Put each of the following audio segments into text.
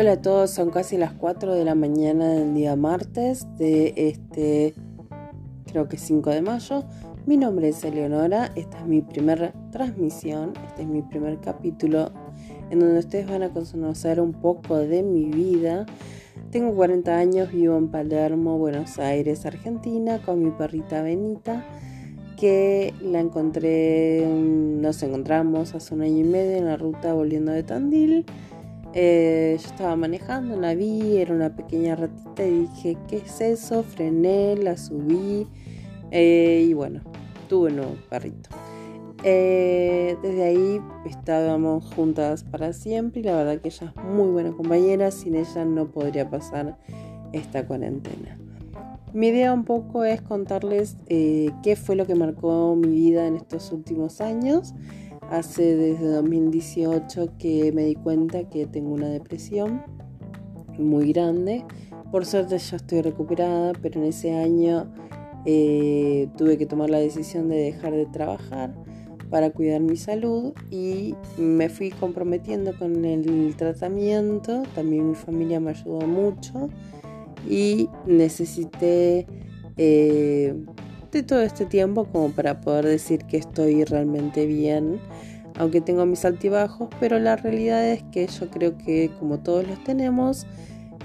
Hola a todos, son casi las 4 de la mañana del día martes de este, creo que 5 de mayo. Mi nombre es Eleonora, esta es mi primera transmisión, este es mi primer capítulo en donde ustedes van a conocer un poco de mi vida. Tengo 40 años, vivo en Palermo, Buenos Aires, Argentina, con mi perrita Benita, que la encontré, nos encontramos hace un año y medio en la ruta volviendo de Tandil. Eh, yo estaba manejando, la vi, era una pequeña ratita y dije, ¿qué es eso? Frené, la subí eh, y bueno, tuve un nuevo perrito. Eh, desde ahí estábamos juntas para siempre y la verdad que ella es muy buena compañera, sin ella no podría pasar esta cuarentena. Mi idea un poco es contarles qué fue lo que marcó mi vida en estos últimos años Hace desde 2018 que me di cuenta que tengo una depresión muy grande. Por suerte ya estoy recuperada, pero en ese año eh, tuve que tomar la decisión de dejar de trabajar para cuidar mi salud y me fui comprometiendo con el tratamiento. También mi familia me ayudó mucho y necesité eh, de todo este tiempo como para poder decir que estoy realmente bien, aunque tengo mis altibajos, pero la realidad es que yo creo que como todos los tenemos,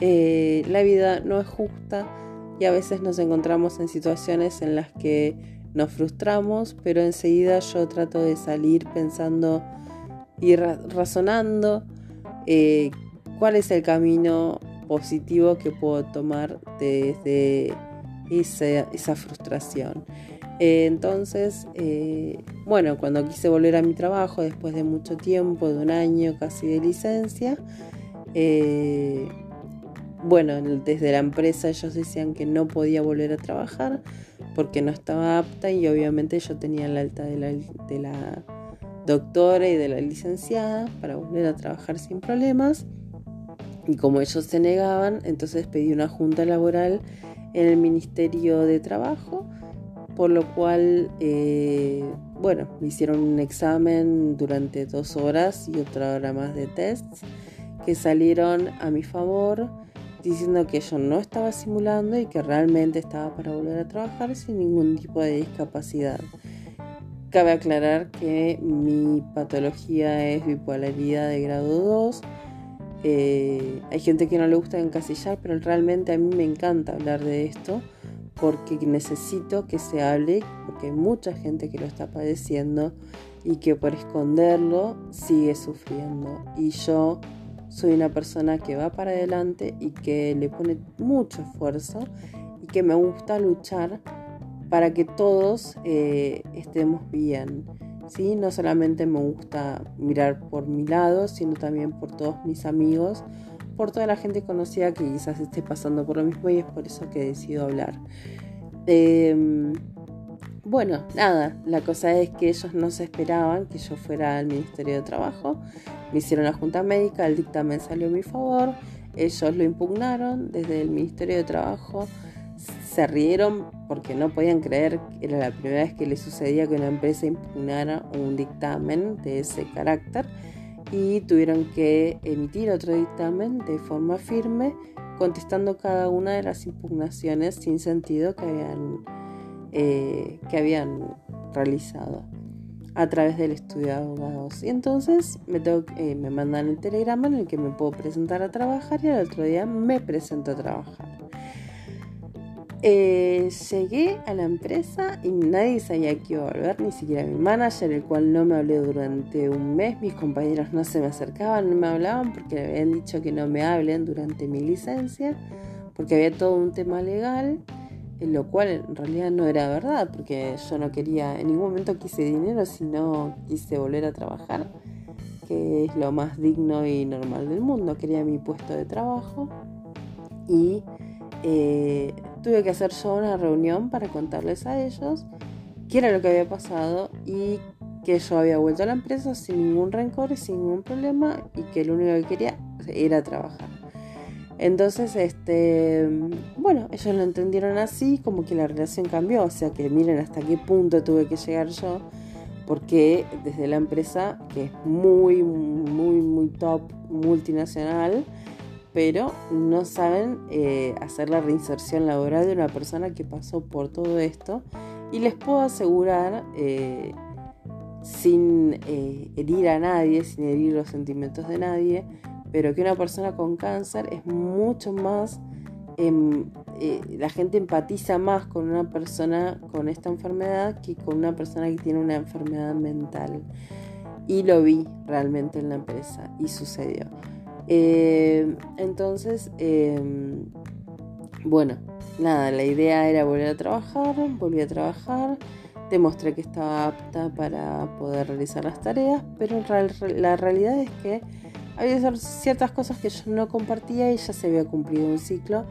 eh, la vida no es justa y a veces nos encontramos en situaciones en las que nos frustramos, pero enseguida yo trato de salir pensando y razonando eh, cuál es el camino positivo que puedo tomar desde esa, frustración. Eh, entonces, eh, bueno, cuando quise volver a mi trabajo, después de mucho tiempo, de un año casi de licencia, eh, bueno, desde la empresa ellos decían que no podía volver a trabajar porque no estaba apta y obviamente yo tenía la alta de la, de la doctora y de la licenciada para volver a trabajar sin problemas. Y como ellos se negaban, entonces pedí una junta laboral en el Ministerio de Trabajo, por lo cual, eh, bueno, me hicieron un examen durante dos horas y otra hora más de tests que salieron a mi favor diciendo que yo no estaba simulando y que realmente estaba para volver a trabajar sin ningún tipo de discapacidad. Cabe aclarar que mi patología es bipolaridad de grado 2 eh, hay gente que no le gusta encasillar, pero realmente a mí me encanta hablar de esto porque necesito que se hable, porque hay mucha gente que lo está padeciendo y que por esconderlo sigue sufriendo. Y yo soy una persona que va para adelante y que le pone mucho esfuerzo y que me gusta luchar para que todos eh, estemos bien. ¿Sí? No solamente me gusta mirar por mi lado, sino también por todos mis amigos, por toda la gente conocida que quizás esté pasando por lo mismo y es por eso que decido hablar. Em, bueno, nada, la cosa es que ellos no se esperaban que yo fuera al Ministerio de Trabajo, me hicieron la junta médica, el dictamen salió a mi favor, ellos lo impugnaron desde el Ministerio de Trabajo se rieron porque no podían creer que era la primera vez que le sucedía que una empresa impugnara un dictamen de ese carácter y tuvieron que emitir otro dictamen de forma firme contestando cada una de las impugnaciones sin sentido que habían, eh, que habían realizado a través del estudio de abogados. Y entonces me, eh, me mandan el telegrama en el que me puedo presentar a trabajar y al otro día me presento a trabajar. Eh, llegué a la empresa y nadie sabía que iba a volver, ni siquiera mi manager, el cual no me hablé durante un mes. Mis compañeros no se me acercaban, no me hablaban porque me habían dicho que no me hablen durante mi licencia, porque había todo un tema legal, lo cual en realidad no era verdad, porque yo no quería, en ningún momento quise dinero, sino quise volver a trabajar, que es lo más digno y normal del mundo. Quería mi puesto de trabajo y eh, tuve que hacer yo una reunión para contarles a ellos qué era lo que había pasado y que yo había vuelto a la empresa sin ningún rencor sin ningún problema y que lo único que quería era trabajar. Entonces, este, bueno, ellos lo entendieron así, como que la relación cambió, o sea que miren hasta qué punto tuve que llegar yo, porque desde la empresa, que es muy, muy, muy top multinacional, pero no saben eh, hacer la reinserción laboral de una persona que pasó por todo esto. Y les puedo asegurar, eh, sin eh, herir a nadie, sin herir los sentimientos de nadie, pero que una persona con cáncer es mucho más, em, la gente empatiza más con una persona con esta enfermedad que con una persona que tiene una enfermedad mental. Y lo vi realmente en la empresa y sucedió. Eh, entonces, em, bueno, nada, la idea era volver a trabajar, volví a trabajar, demostré que estaba apta para poder realizar las tareas, pero la realidad es que había ciertas cosas que yo no compartía y ya se había cumplido un ciclo,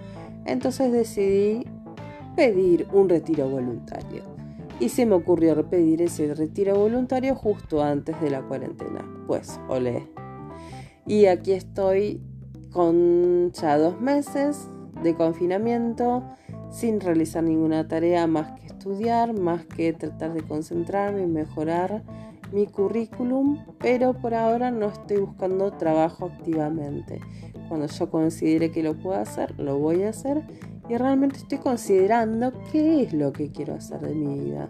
entonces decidí pedir un retiro voluntario. Y se me ocurrió pedir ese retiro voluntario justo antes de la cuarentena. Pues, olé, y aquí estoy con ya dos meses de confinamiento sin realizar ninguna tarea más que estudiar, más que tratar de concentrarme y mejorar mi currículum, pero por ahora no estoy buscando trabajo activamente. Cuando yo considere que lo puedo hacer, lo voy a hacer y realmente estoy considerando qué es lo que quiero hacer de mi vida.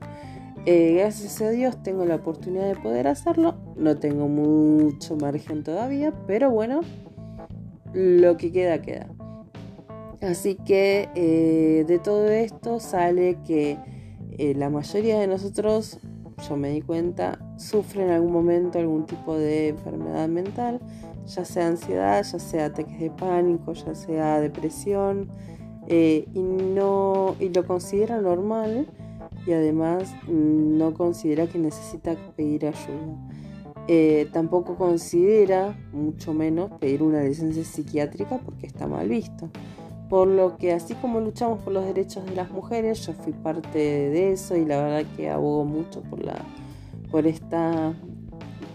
Eh, gracias a Dios tengo la oportunidad de poder hacerlo. No tengo mucho margen todavía, pero bueno, lo que queda, queda. Así que eh, de todo esto sale que eh, la mayoría de nosotros, yo me di cuenta, sufren en algún momento algún tipo de enfermedad mental, ya sea ansiedad, ya sea ataques de pánico, ya sea depresión, y, no, y lo consideran normal y además mm, no considera que necesita pedir ayuda. Eh, tampoco considera, mucho menos, pedir una licencia psiquiátrica porque está mal visto. Por lo que así como luchamos por los derechos de las mujeres, yo fui parte de eso y la verdad que abogo mucho por, la, por, esta,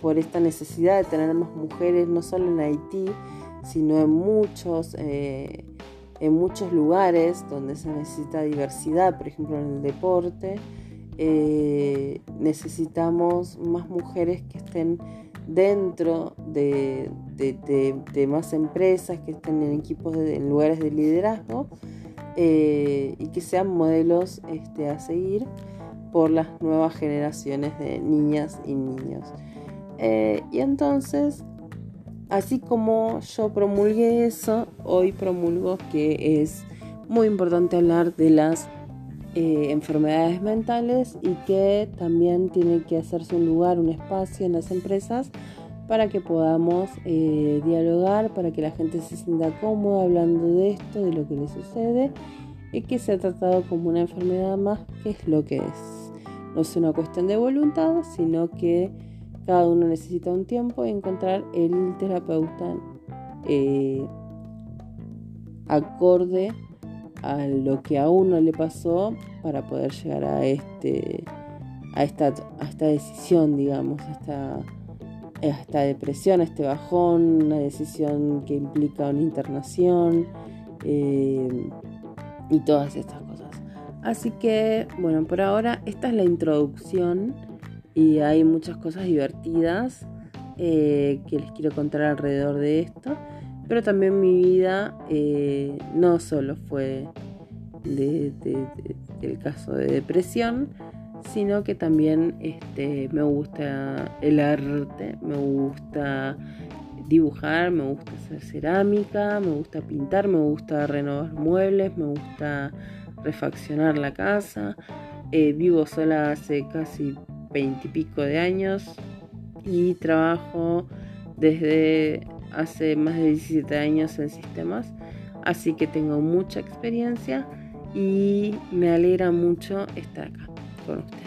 por esta necesidad de tener más mujeres, no solo en Haití, sino en muchos eh, en muchos lugares donde se necesita diversidad, por ejemplo en el deporte, eh, necesitamos más mujeres que estén dentro de, más empresas, que estén en equipos, en lugares de liderazgo eh, y que sean modelos este, a seguir por las nuevas generaciones de niñas y niños. Eh, y entonces Así como yo promulgué eso, hoy promulgo que es muy importante hablar de las eh, enfermedades mentales y que también tiene que hacerse un lugar, un espacio en las empresas para que podamos eh, dialogar, para que la gente se sienta cómoda hablando de esto, de lo que le sucede y que se ha tratado como una enfermedad más, que es lo que es. No es una cuestión de voluntad, sino que cada uno necesita un tiempo y encontrar el terapeuta eh, acorde a lo que a uno le pasó para poder llegar a este a esta, esta decisión, digamos, a esta, esta depresión, a este bajón, una decisión que implica una internación eh, y todas estas cosas. Así que, bueno, por ahora esta es la introducción y hay muchas cosas divertidas eh, que les quiero contar alrededor de esto. Pero también mi vida eh, no solo fue del caso de depresión, sino que también este, me gusta el arte, me gusta dibujar, me gusta hacer cerámica, me gusta pintar, me gusta renovar muebles, me gusta refaccionar la casa. Eh, vivo sola hace casi veintipico de años y trabajo desde hace más de 17 años en sistemas, así que tengo mucha experiencia y me alegra mucho estar acá con ustedes.